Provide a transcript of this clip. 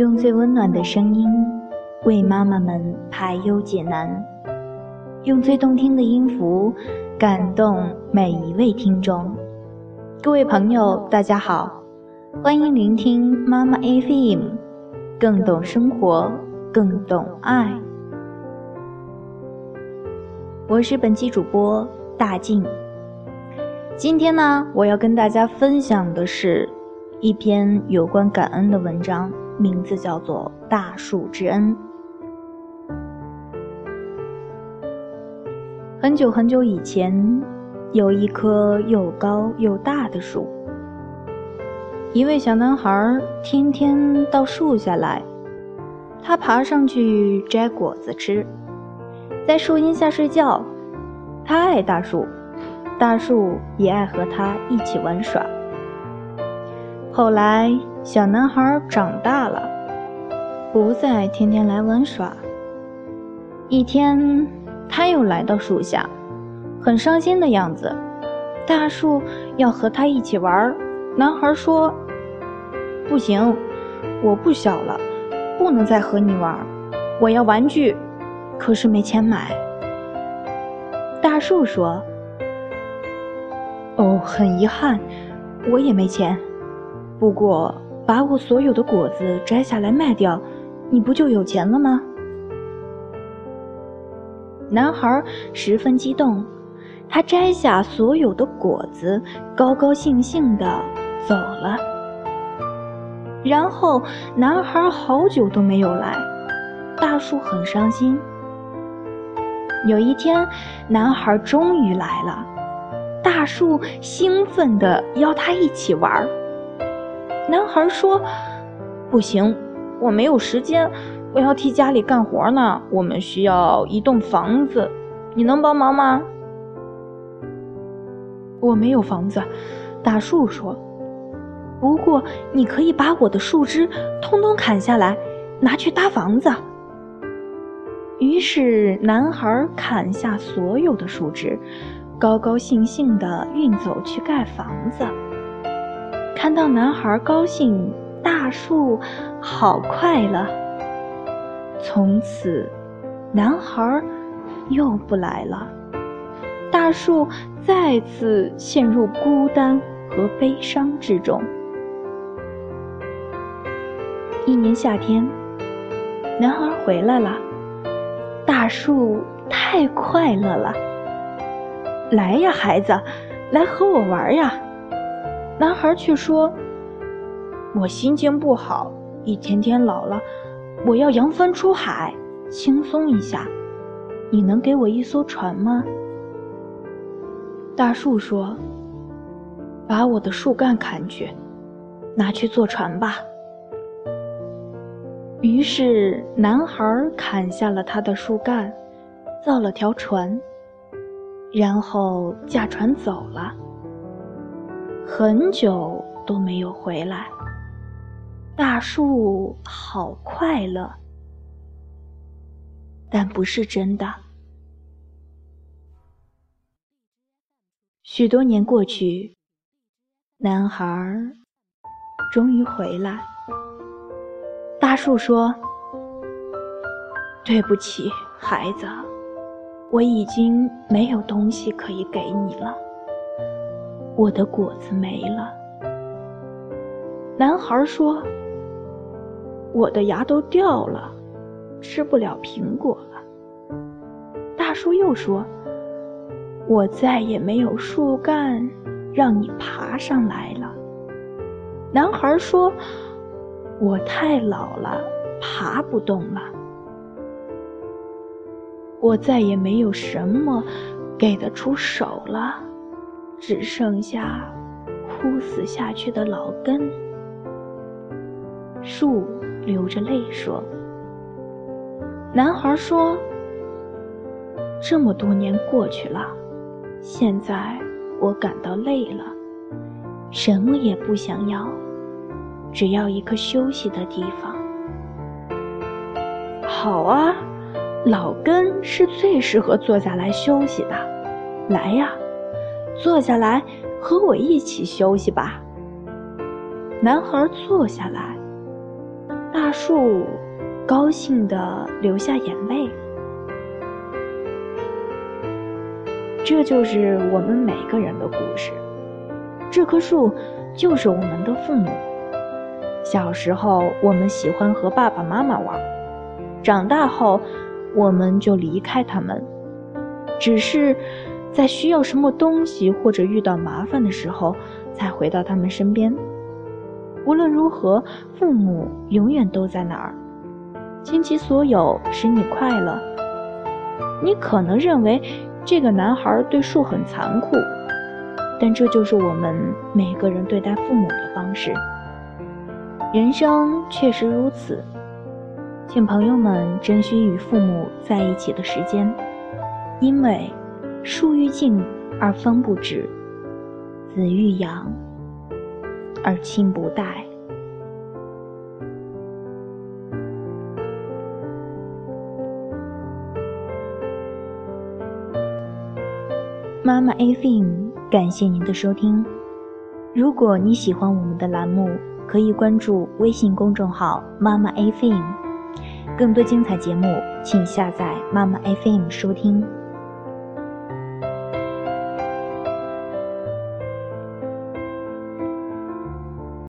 用最温暖的声音为妈妈们排忧解难，用最动听的音符感动每一位听众。各位朋友，大家好，欢迎聆听妈妈 FM，更懂生活，更懂爱。我是本期主播大静。今天呢，我要跟大家分享的是一篇有关感恩的文章。名字叫做《大树之恩》。很久很久以前，有一棵又高又大的树。一位小男孩天天到树下来，他爬上去摘果子吃，在树荫下睡觉。他爱大树，大树也爱和他一起玩耍。后来。小男孩长大了，不再天天来玩耍。一天，他又来到树下，很伤心的样子。大树要和他一起玩。男孩说：“不行，我不小了，不能再和你玩。我要玩具，可是没钱买。”大树说：“哦，很遗憾，我也没钱。不过……”把我所有的果子摘下来卖掉，你不就有钱了吗？男孩十分激动，他摘下所有的果子，高高兴兴的走了。然后男孩好久都没有来，大树很伤心。有一天，男孩终于来了，大树兴奋的邀他一起玩儿。男孩说：“不行，我没有时间，我要替家里干活呢。我们需要一栋房子，你能帮忙吗？”我没有房子，大树说：“不过你可以把我的树枝通通砍下来，拿去搭房子。”于是男孩砍下所有的树枝，高高兴兴地运走去盖房子。看到男孩高兴，大树好快乐。从此，男孩又不来了，大树再次陷入孤单和悲伤之中。一年夏天，男孩回来了，大树太快乐了。来呀，孩子，来和我玩呀！男孩却说：“我心情不好，一天天老了，我要扬帆出海，轻松一下。你能给我一艘船吗？”大树说：“把我的树干砍去，拿去做船吧。”于是男孩砍下了他的树干，造了条船，然后驾船走了。很久都没有回来。大树好快乐，但不是真的。许多年过去，男孩终于回来。大树说：“对不起，孩子，我已经没有东西可以给你了。”我的果子没了。男孩说：“我的牙都掉了，吃不了苹果了。”大树又说：“我再也没有树干让你爬上来了。”男孩说：“我太老了，爬不动了。我再也没有什么给得出手了。”只剩下枯死下去的老根。树流着泪说：“男孩说，这么多年过去了，现在我感到累了，什么也不想要，只要一个休息的地方。好啊，老根是最适合坐下来休息的，来呀。”坐下来，和我一起休息吧。男孩坐下来，大树高兴地流下眼泪。这就是我们每个人的故事。这棵树就是我们的父母。小时候，我们喜欢和爸爸妈妈玩；长大后，我们就离开他们，只是在需要什么东西或者遇到麻烦的时候，才回到他们身边。无论如何，父母永远都在那儿，倾其所有，使你快乐。你可能认为这个男孩对树很残酷，但这就是我们每个人对待父母的方式。人生确实如此，请朋友们珍惜与父母在一起的时间，因为树欲静而风不止，子欲养而亲不待。妈妈 A Film，感谢您的收听。如果你喜欢我们的栏目，可以关注微信公众号“妈妈 A Film”，更多精彩节目，请下载“妈妈 A Film” 收听。